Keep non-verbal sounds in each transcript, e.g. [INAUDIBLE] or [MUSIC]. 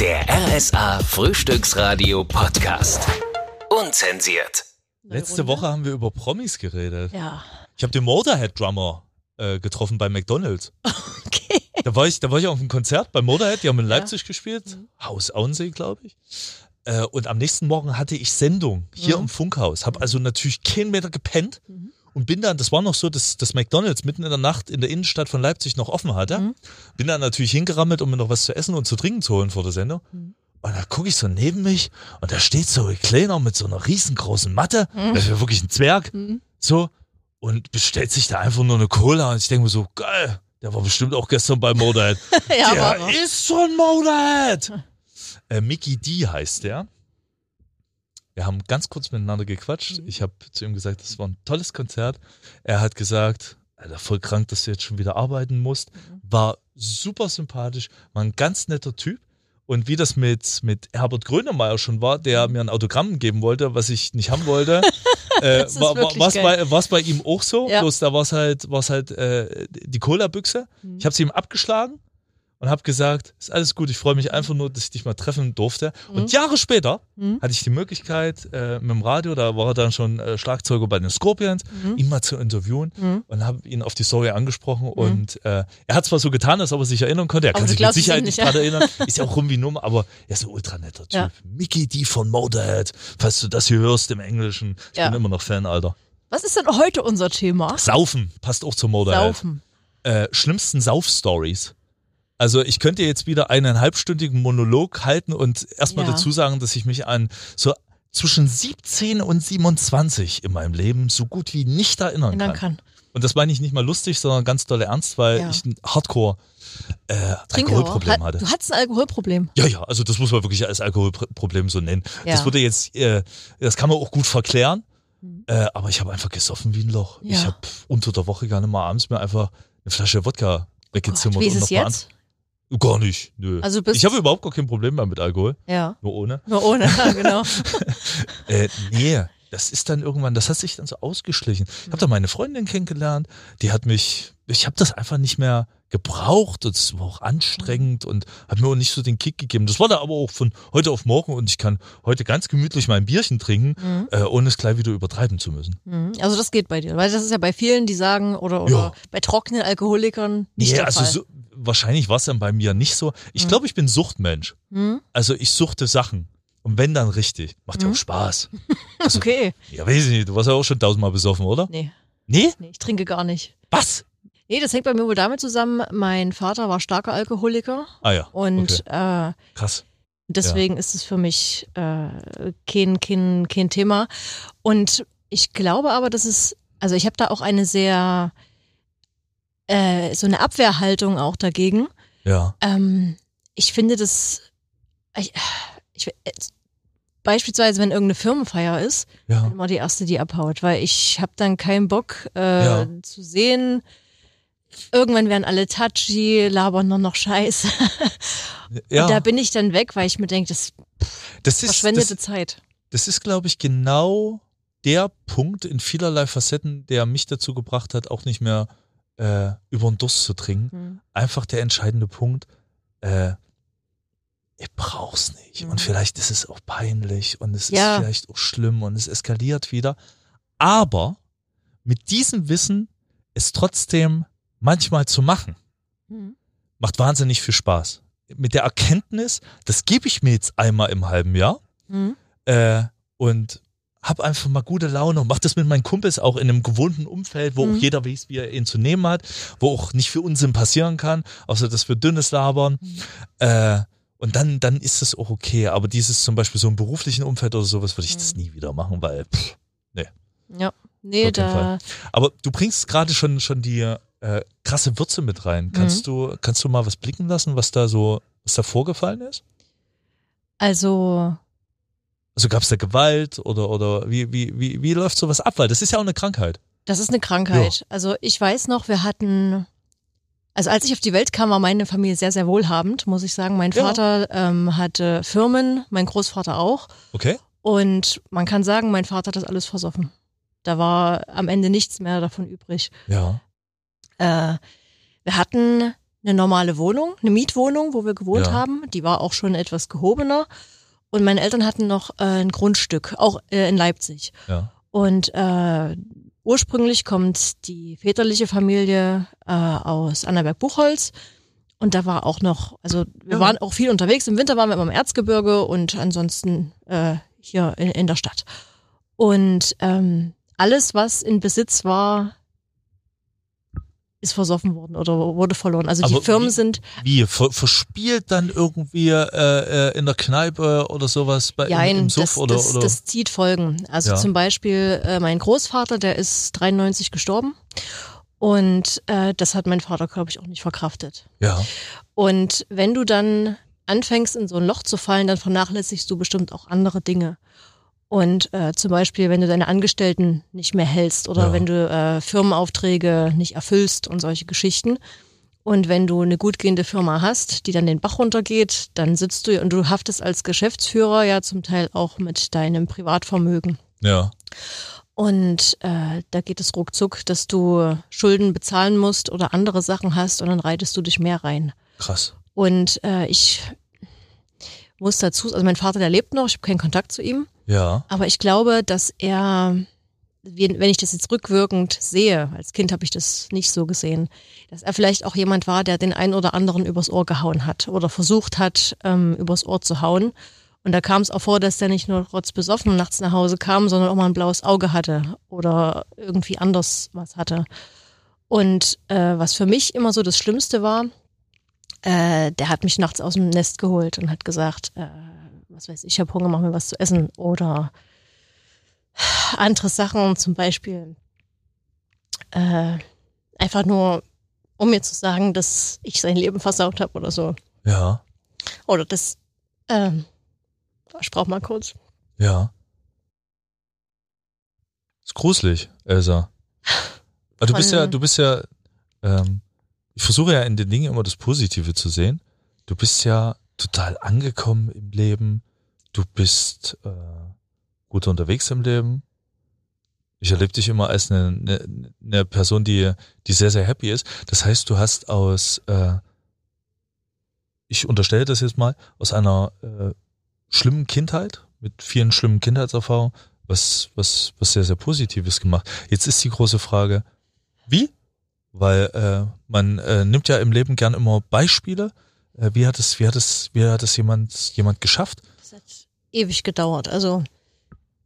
Der RSA Frühstücksradio Podcast. Unzensiert. Letzte Woche haben wir über Promis geredet. Ja. Ich habe den Motorhead-Drummer äh, getroffen bei McDonalds. [LAUGHS] Okay. Da war ich, da war ich auf einem Konzert bei Motorhead, die haben in Leipzig gespielt, Haus Auensee, glaube ich. Äh, und am nächsten Morgen hatte ich Sendung hier im Funkhaus. Habe also natürlich keinen Meter gepennt und bin dann, das war noch so, dass das McDonalds mitten in der Nacht in der Innenstadt von Leipzig noch offen hatte. Bin dann natürlich hingerammelt, um mir noch was zu essen und zu trinken zu holen vor der Sendung. Und da gucke ich so neben mich und da steht so ein Kleiner mit so einer riesengroßen Matte. Das ist ja wirklich ein Zwerg. So. Und bestellt sich da einfach nur eine Cola. Und ich denke mir so, geil, der war bestimmt auch gestern bei Motorhead. [LAUGHS] Ja, der er. ist schon Motorhead. Äh, Mickey D heißt der. Wir haben ganz kurz miteinander gequatscht. Mhm. Ich habe zu ihm gesagt, das war ein tolles Konzert. Er hat gesagt, Alter, voll krank, dass du jetzt schon wieder arbeiten musst. Mhm. War super sympathisch, war ein ganz netter Typ. Und wie das mit, mit Herbert Grönemeyer schon war, der mir ein Autogramm geben wollte, was ich nicht haben wollte, [LAUGHS] äh, Mhm. War es bei, war's bei ihm auch so. Ja. Bloß da war es halt, war's halt äh, die Cola-Büchse. Mhm. Ich habe sie ihm abgeschlagen und habe gesagt, ist alles gut, ich freue mich einfach nur, dass ich dich mal treffen durfte. Und Jahre später Mhm. hatte ich die Möglichkeit äh, mit dem Radio, da war er dann schon äh, Schlagzeuger bei den Scorpions, Mhm. ihn mal zu interviewen und habe ihn auf die Story angesprochen und äh, er hat zwar so getan, als ob er sich erinnern konnte, er Aber kann sich mit Sicherheit nicht dran erinnern, [LAUGHS] ist ja auch rum wie Nummer, aber er ist ein ultra netter Typ. Ja. Mickey D von Motorhead, falls du das hier hörst im Englischen, ich Ja. bin immer noch Fan, Alter. Was ist denn heute unser Thema? Saufen passt auch zum Motorhead Saufen. äh, schlimmsten Sauf-Stories. Also ich könnte jetzt wieder einen halbstündigen Monolog halten und erstmal Ja. dazu sagen, dass ich mich an so zwischen 17 und 27 in meinem Leben so gut wie nicht erinnern Erinnern kann. kann. Und das meine ich nicht mal lustig, sondern ganz dolle ernst, weil Ja. ich ein Hardcore äh. Alkoholproblem Hat- hatte. Du hattest ein Alkoholproblem. Ja, ja, also das muss man wirklich als Alkoholproblem so nennen. Ja. Das wurde jetzt, äh, das kann man auch gut verklären. Äh, aber ich habe einfach gesoffen wie ein Loch. Mhm. Ja. Ich habe unter der Woche gerne mal abends mir einfach eine Flasche Wodka Gott, weggezimmert. wie ist und es jetzt? Gar nicht, nö. Also bist- ich habe überhaupt gar kein Problem mehr mit Alkohol, Ja. nur ohne. Nur ohne, ja, [LAUGHS] genau. [LAUGHS] Äh, nee, das ist dann irgendwann, das hat sich dann so ausgeschlichen. Ich Mhm. habe da meine Freundin kennengelernt, die hat mich, ich habe das einfach nicht mehr gebraucht und es war auch anstrengend Mhm. und hat mir auch nicht so den Kick gegeben. Das war da aber auch von heute auf morgen und ich kann heute ganz gemütlich mein Bierchen trinken, äh, ohne es gleich wieder übertreiben zu müssen. Mhm. Also das geht bei dir. Weil das ist ja bei vielen, die sagen, oder, oder Ja. bei trockenen Alkoholikern nicht Nee, der also Fall. Mhm. so, wahrscheinlich war es dann bei mir nicht so. Ich glaube, ich bin Suchtmensch. Hm? Also ich suchte Sachen. Und wenn dann richtig. Macht ja auch Spaß. [LAUGHS] Also, Okay. Ja, weiß ich nicht. Du warst ja auch schon tausendmal besoffen, oder? Nee, Nee? nee, ich trinke gar nicht. Was? Nee, das hängt bei mir wohl damit zusammen, mein Vater war starker Alkoholiker Ah ja. und okay. äh, Krass. deswegen ist es für mich äh, kein, kein, kein Thema. Und ich glaube aber, dass es, also ich habe da auch eine sehr, äh, so eine Abwehrhaltung auch dagegen. Ja. Ähm, ich finde das, ich, ich, beispielsweise wenn irgendeine Firmenfeier ist, bin Ja. immer die erste, die abhaut, weil ich habe dann keinen Bock äh, Ja. zu sehen. Irgendwann werden alle touchy, labern nur noch Scheiße. ja. Und da bin ich dann weg, weil ich mir denke, das das ist, verschwendete das, Zeit. das ist, glaube ich, genau der Punkt in vielerlei Facetten, der mich dazu gebracht hat, auch nicht mehr äh, über den Durst zu trinken. Hm. Einfach der entscheidende Punkt. Äh, ich brauch's nicht. Mhm. Und vielleicht ist es auch peinlich und es Ja. ist vielleicht auch schlimm und es eskaliert wieder. Aber mit diesem Wissen es trotzdem manchmal zu machen, Hm. macht wahnsinnig viel Spaß. Mit der Erkenntnis, das gebe ich mir jetzt einmal im halben Jahr Hm. äh, und hab einfach mal gute Laune und mach das mit meinen Kumpels auch in einem gewohnten Umfeld, wo Mhm. auch jeder weiß, wie er ihn zu nehmen hat, wo auch nicht viel Unsinn passieren kann, außer dass wir dünnes labern. Mhm. Äh, und dann, dann ist es auch okay. Aber dieses zum Beispiel so im beruflichen Umfeld oder sowas würde ich Mhm. das nie wieder machen, weil, pff, Ja. Nee, Auf jeden da. Fall. aber du bringst gerade schon, schon die äh, krasse Würze mit rein. Kannst du, kannst du mal was blicken lassen, was da so, was da vorgefallen ist? Also, Also gab es da Gewalt oder, oder wie, wie, wie, wie läuft sowas ab? Weil das ist ja auch eine Krankheit. das ist eine Krankheit. Also ich weiß noch, wir hatten. Also als ich auf die Welt kam, war meine Familie sehr, sehr wohlhabend, muss ich sagen. Mein Ja. Vater ähm, hatte Firmen, mein Großvater auch. Okay? Und man kann sagen, mein Vater hat das alles versoffen. Da war am Ende nichts mehr davon übrig. Ja. Äh, wir hatten eine normale Wohnung, eine Mietwohnung, wo wir gewohnt Ja. haben. Die war auch schon etwas gehobener. Und meine Eltern hatten noch äh, ein Grundstück, auch äh, in Leipzig. Ja. Und äh, ursprünglich kommt die väterliche Familie äh, aus Annaberg-Buchholz. Und da war auch noch, also wir Ja. waren auch viel unterwegs. Im Winter waren wir immer im Erzgebirge und ansonsten äh, hier in, in der Stadt. Und ähm, alles, was in Besitz war, ist versoffen worden oder wurde verloren. Also Aber die Firmen wie- sind Wie? Ver verspielt dann irgendwie äh, äh, in der Kneipe oder sowas bei, Ja, im, im Suff das, oder, das, oder? das zieht Folgen. Also Ja. zum Beispiel äh, mein Großvater, der ist 93 gestorben und äh, das hat mein Vater, glaube ich, auch nicht verkraftet. ja. Und wenn du dann anfängst, in so ein Loch zu fallen, dann vernachlässigst du bestimmt auch andere Dinge. Und äh, zum Beispiel, wenn du deine Angestellten nicht mehr hältst oder Ja. wenn du äh, Firmenaufträge nicht erfüllst und solche Geschichten. Und wenn du eine gut gehende Firma hast, die dann den Bach runtergeht, dann sitzt du und du haftest als Geschäftsführer ja zum Teil auch mit deinem Privatvermögen. Ja. Und äh, da geht es ruckzuck, dass du Schulden bezahlen musst oder andere Sachen hast und dann reitest du dich mehr rein. Krass. Und äh, ich muss dazu, also mein Vater, der lebt noch, ich habe keinen Kontakt zu ihm, Ja. aber ich glaube, dass er, wenn ich das jetzt rückwirkend sehe, als Kind habe ich das nicht so gesehen, dass er vielleicht auch jemand war, der den einen oder anderen übers Ohr gehauen hat oder versucht hat, ähm, übers Ohr zu hauen. Und da kam es auch vor, dass der nicht nur rotzbesoffen nachts nach Hause kam, sondern auch mal ein blaues Auge hatte oder irgendwie anders was hatte. Und äh, was für mich immer so das Schlimmste war, äh, der hat mich nachts aus dem Nest geholt und hat gesagt, äh, was weiß ich, ich habe Hunger, mach mir was zu essen. Oder andere Sachen, zum Beispiel äh, einfach nur, um mir zu sagen, dass ich sein Leben versaut habe oder so. Ja. Oder das, ähm, ich brauch mal kurz. Ja. Ist gruselig, Elsa. Aber du bist ja, du bist ja, ähm, ich versuche ja in den Dingen immer das Positive zu sehen. Du bist ja total angekommen im Leben. Du bist äh, gut unterwegs im Leben. Ich erlebe dich immer als eine, eine, eine Person, die, die sehr, sehr happy ist. Das heißt, du hast aus, äh, ich unterstelle das jetzt mal, aus einer äh, schlimmen Kindheit, mit vielen schlimmen Kindheitserfahrungen, was, was, was sehr, sehr Positives gemacht. Jetzt ist die große Frage, wie? Weil äh, man äh, nimmt ja im Leben gern immer Beispiele. Äh, wie hat es, wie hat es, wie hat es jemand, jemand geschafft? Das hat ewig gedauert. Also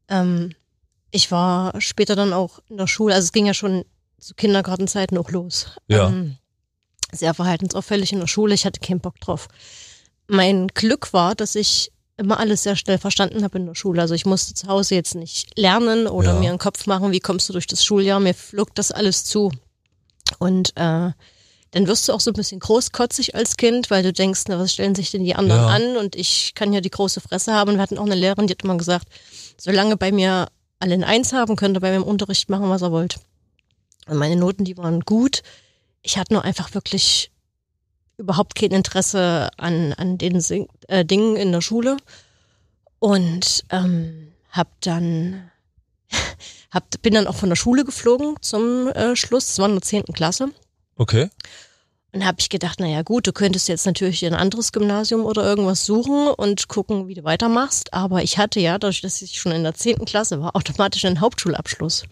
ähm, ich war später dann auch in der Schule, also es ging ja schon zu Kindergartenzeiten auch los. Ja. Ähm, sehr verhaltensauffällig in der Schule, ich hatte keinen Bock drauf. Mein Glück war, dass ich immer alles sehr schnell verstanden habe in der Schule. Also ich musste zu Hause jetzt nicht lernen oder Ja. mir einen Kopf machen, wie kommst du durch das Schuljahr, mir flog das alles zu. Und äh, dann wirst du auch so ein bisschen großkotzig als Kind, weil du denkst, na, was stellen sich denn die anderen Ja. an? Und ich kann ja die große Fresse haben. Und wir hatten auch eine Lehrerin, die hat immer gesagt, solange bei mir alle ein Eins haben, könnt ihr bei mir im Unterricht machen, was ihr wollt. Und meine Noten, die waren gut. Ich hatte nur einfach wirklich überhaupt kein Interesse an, an den Sing äh, Dingen in der Schule. Und ähm, hab dann hab, bin dann auch von der Schule geflogen zum äh, Schluss. Das war in der zehnten Klasse. Okay. Und habe ich gedacht, naja gut, du könntest jetzt natürlich ein anderes Gymnasium oder irgendwas suchen und gucken, wie du weitermachst. Aber ich hatte ja, dadurch, dass ich schon in der zehnten Klasse war, automatisch einen Hauptschulabschluss.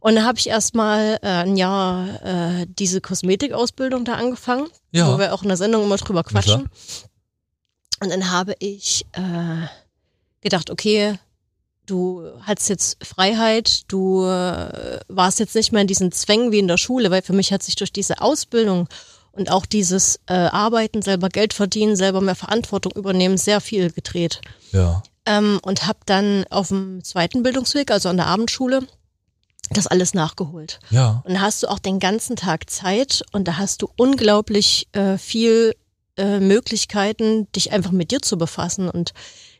Und da habe ich erstmal äh, ein Jahr äh, diese Kosmetikausbildung da angefangen, Ja. wo wir auch in der Sendung immer drüber quatschen. Und dann habe ich äh, gedacht, okay, du hattest jetzt Freiheit, du äh, warst jetzt nicht mehr in diesen Zwängen wie in der Schule, weil für mich hat sich durch diese Ausbildung und auch dieses äh, Arbeiten, selber Geld verdienen, selber mehr Verantwortung übernehmen, sehr viel gedreht. Ja. Ähm, und habe dann auf dem zweiten Bildungsweg, also an der Abendschule, das alles nachgeholt. Ja. Und da hast du auch den ganzen Tag Zeit und da hast du unglaublich äh, viel äh, Möglichkeiten, dich einfach mit dir zu befassen und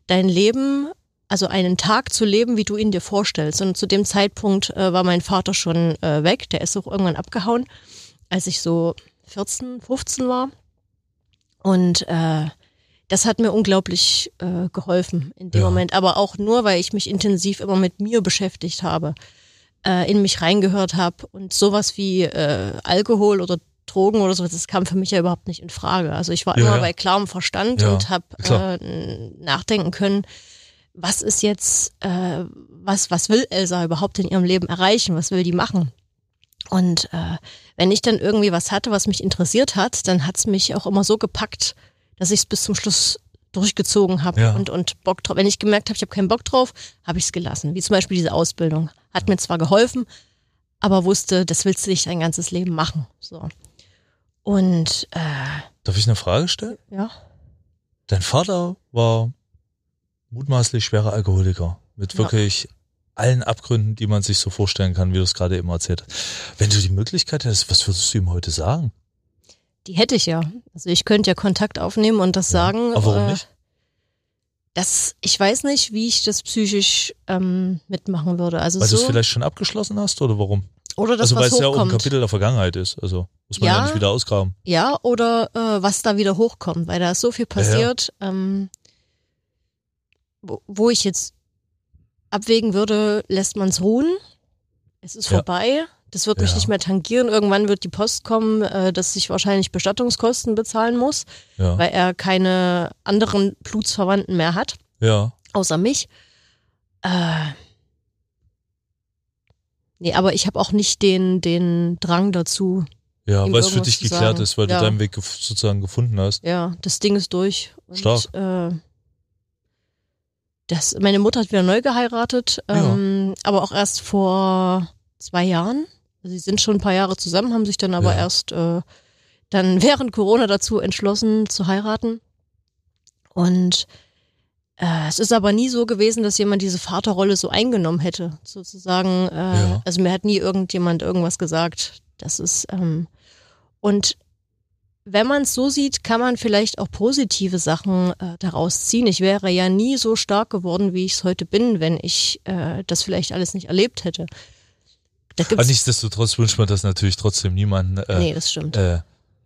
dein Leben, also einen Tag zu leben, wie du ihn dir vorstellst. Und zu dem Zeitpunkt äh, war mein Vater schon äh, weg, der ist auch irgendwann abgehauen, als ich so 14, 15 war. Und äh, das hat mir unglaublich äh, geholfen in dem Ja. Moment, aber auch nur, weil ich mich intensiv immer mit mir beschäftigt habe, äh, in mich reingehört habe und sowas wie äh, Alkohol oder Drogen oder so, das kam für mich ja überhaupt nicht in Frage. Also ich war Ja, immer ja. bei klarem Verstand und habe äh, nachdenken können, was ist jetzt, äh, was, was will Elsa überhaupt in ihrem Leben erreichen, was will die machen? Und äh, wenn ich dann irgendwie was hatte, was mich interessiert hat, dann hat's mich auch immer so gepackt, dass ich es bis zum Schluss durchgezogen habe Ja. und, und Bock drauf. Wenn ich gemerkt habe, ich habe keinen Bock drauf, habe ich es gelassen. Wie zum Beispiel diese Ausbildung. Hat mir zwar geholfen, aber wusste, das willst du nicht dein ganzes Leben machen. So. Und äh, Darf ich eine Frage stellen? ja, Dein Vater war mutmaßlich schwerer Alkoholiker mit Ja. wirklich allen Abgründen, die man sich so vorstellen kann, wie du es gerade eben erzählt hast. Wenn du die Möglichkeit hättest, was würdest du ihm heute sagen? die hätte ich ja. Also ich könnte ja Kontakt aufnehmen und das sagen. Aber warum äh, nicht? Das, ich weiß nicht, wie ich das psychisch ähm, mitmachen würde. Also Weil du so, es vielleicht schon abgeschlossen hast oder warum? oder das, also weil was es ja auch ein hochkommt. Kapitel der Vergangenheit ist. Also muss man ja, Ja. nicht wieder ausgraben. Ja, oder äh, was da wieder hochkommt, weil da ist so viel passiert, ähm, wo, ich jetzt abwägen würde, lässt man es ruhen, es ist Ja. vorbei, das wird mich Ja. nicht mehr tangieren, irgendwann wird die Post kommen, äh, dass ich wahrscheinlich Bestattungskosten bezahlen muss, Ja. weil er keine anderen Blutsverwandten mehr hat, Ja. außer mich. Äh, nee, aber ich habe auch nicht den, den Drang dazu, Ja, weil es für dich geklärt sagen. ist, weil du deinen Weg sozusagen gefunden hast. Ja, das Ding ist durch. Und, Stark. Äh, das, meine Mutter hat wieder neu geheiratet, Ja. ähm, aber auch erst vor zwei Jahren. Also sie sind schon ein paar Jahre zusammen, haben sich dann aber Ja. erst äh, dann [LAUGHS] während Corona dazu entschlossen zu heiraten. Und äh, es ist aber nie so gewesen, dass jemand diese Vaterrolle so eingenommen hätte, sozusagen. Äh, Ja. Also mir hat nie irgendjemand irgendwas gesagt. Das ist ähm, und wenn man es so sieht, kann man vielleicht auch positive Sachen äh, daraus ziehen. Ich wäre ja nie so stark geworden, wie ich es heute bin, wenn ich äh, das vielleicht alles nicht erlebt hätte. Da Aber nichtsdestotrotz wünscht man das natürlich trotzdem niemanden, äh, nee, das stimmt. äh,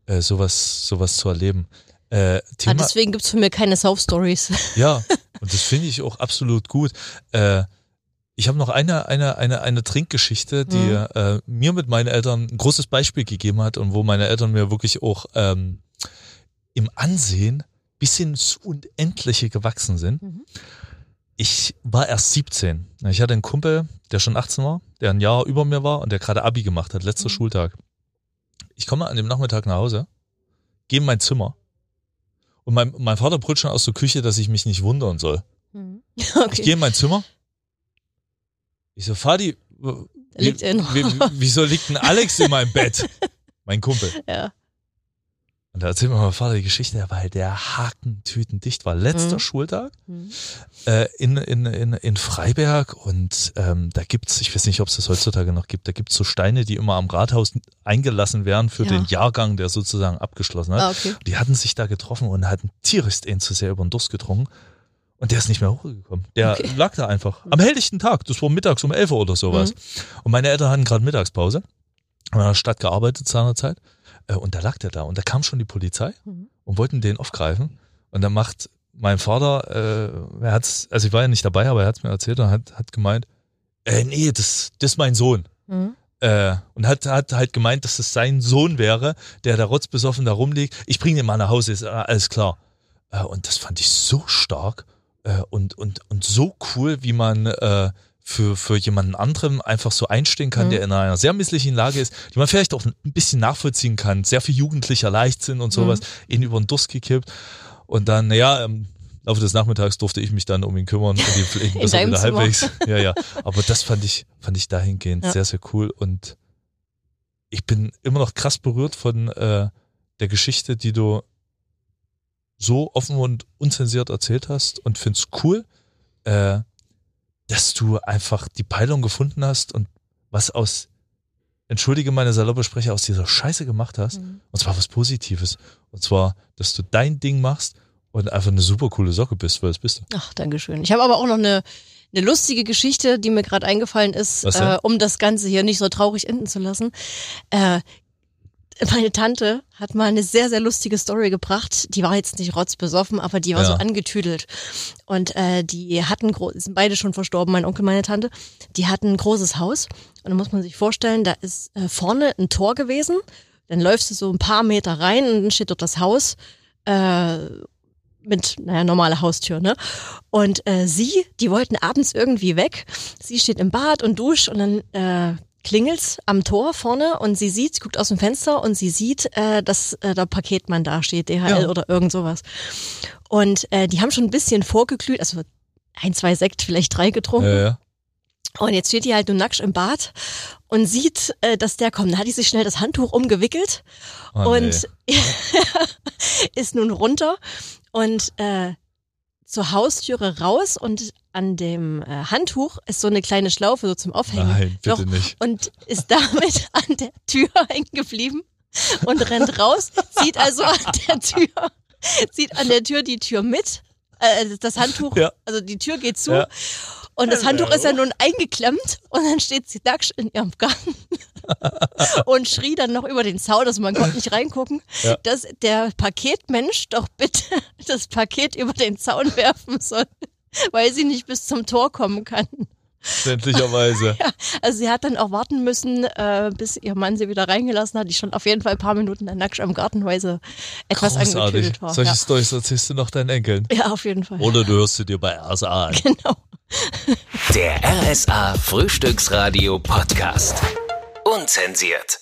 äh, sowas, sowas zu erleben. Äh, Ah, Thema, deswegen gibt's für mich keine Soft-Stories. Ja, [LAUGHS] und das finde ich auch absolut gut. Äh, ich habe noch eine, eine, eine, eine Trinkgeschichte, die Mhm. äh, mir mit meinen Eltern ein großes Beispiel gegeben hat und wo meine Eltern mir wirklich auch ähm, im Ansehen bis ins Unendliche gewachsen sind. Mhm. Ich war erst 17. Ich hatte einen Kumpel, der schon 18 war, der ein Jahr über mir war und der gerade Abi gemacht hat, letzter Mhm. Schultag. Ich komme an dem Nachmittag nach Hause, gehe in mein Zimmer und mein, mein Vater brüllt schon aus der Küche, dass ich mich nicht wundern soll. Mhm. [LAUGHS] Ich Okay. gehe in mein Zimmer. Ich so, Fadi, liegt wie, wie, wieso liegt ein Alex in meinem Bett? [LAUGHS] Mein Kumpel. Ja. Und da erzählt mir mein Vater die Geschichte, weil der hakentütendicht war. Letzter Mhm. Schultag Mhm. äh, in, in, in, in Freiberg und ähm, da gibt's, ich weiß nicht, ob es das heutzutage noch gibt, da gibt's so Steine, die immer am Rathaus eingelassen werden für Ja. den Jahrgang, der sozusagen abgeschlossen hat. Ah, okay. Die hatten sich da getroffen und hatten tierisch einen zu sehr über den Durst getrunken. Und der ist nicht mehr hochgekommen. Der Okay. lag da einfach. Am helllichten Tag. Das war mittags um 11 Uhr oder sowas. Mhm. Und meine Eltern hatten gerade Mittagspause. Haben in der Stadt gearbeitet seinerzeit. Äh, Und da lag der da. Und da kam schon die Polizei Mhm. und wollten den aufgreifen. Und dann macht mein Vater, äh, er hat's, also ich war ja nicht dabei, aber er hat's mir erzählt und hat, hat gemeint, äh, nee, das, das ist mein Sohn. Mhm. Äh, und hat, hat halt gemeint, dass es sein Sohn wäre, der da rotzbesoffen da rumliegt. Ich bringe den mal nach Hause, ist äh, alles klar. Äh, und das fand ich so stark äh, und, und, und so cool, wie man äh, für, für jemanden anderen einfach so einstehen kann, Mhm. der in einer sehr misslichen Lage ist, die man vielleicht auch ein bisschen nachvollziehen kann. Sehr viel jugendlicher Leichtsinn und sowas, ihn über den Durst gekippt. Und dann, naja, im Laufe des Nachmittags durfte ich mich dann um ihn kümmern und ihn pflegen, [LAUGHS] In bis er wieder Zimmer. halbwegs. [LAUGHS] Ja, ja. Aber das fand ich, fand ich dahingehend Ja. sehr, sehr cool. Und ich bin immer noch krass berührt von äh, der Geschichte, die du so offen und unzensiert erzählt hast und find's cool, äh, dass du einfach die Peilung gefunden hast und was aus, entschuldige meine saloppe Sprecher, aus dieser Scheiße gemacht hast. Mhm. Und zwar was Positives. Und zwar, dass du dein Ding machst und einfach eine super coole Socke bist, weil das bist du. Ach, Dankeschön. Ich habe aber auch noch eine, eine lustige Geschichte, die mir gerade eingefallen ist, äh, um das Ganze hier nicht so traurig enden zu lassen. Äh, meine Tante hat mal eine sehr, sehr lustige Story gebracht. Die war jetzt nicht rotzbesoffen, aber die war Ja. so angetüdelt. Und äh, die hatten, sind beide schon verstorben, mein Onkel, meine Tante. Die hatten ein großes Haus. Und da muss man sich vorstellen, da ist äh, vorne ein Tor gewesen. dann läufst du so ein paar Meter rein und dann steht dort das Haus äh, mit, naja, normale Haustür, ne? Und äh, sie, die wollten abends irgendwie weg. Sie steht im Bad und duscht und dann äh, klingelt's am Tor vorne und sie sieht, sie guckt aus dem Fenster und sie sieht, äh, dass äh, der Paketmann da steht, DHL Ja. oder irgend sowas. Und äh, die haben schon ein bisschen vorgeglüht, also ein, zwei Sekt, vielleicht drei getrunken. Ja, ja. Und jetzt steht die halt nur nackt im Bad und sieht, äh, dass der kommt. Dann hat die sich schnell das Handtuch umgewickelt Oh, und [LAUGHS] ist nun runter und äh, zur Haustüre raus und an dem äh, Handtuch ist so eine kleine Schlaufe so zum. Aufhängen. Nein, bitte noch nicht. Und ist damit [LAUGHS] an der Tür hängen geblieben und rennt raus, zieht also an der Tür, zieht an der Tür die Tür mit, äh, das Handtuch, Ja. also die Tür geht zu Ja. und das Handtuch ist ja nun eingeklemmt und dann steht sie nackt in ihrem Garten [LAUGHS] und schrie dann noch über den Zaun, also man konnte nicht reingucken, Ja. dass der Paketmensch doch bitte das Paket über den Zaun werfen soll, [LAUGHS] weil sie nicht bis zum Tor kommen kann. Verständlicherweise. [LAUGHS] Also sie hat dann auch warten müssen, äh, bis ihr Mann sie wieder reingelassen hat. Die stand auf jeden Fall ein paar Minuten dann nackt am Garten, weil sie etwas Großartig. angetüdelt war. Solche Ja. Stories erzählst du noch deinen Enkeln. ja, auf jeden Fall. Oder du hörst sie dir bei RSA an. [LAUGHS] Genau. Der RSA Frühstücksradio Podcast. Unzensiert.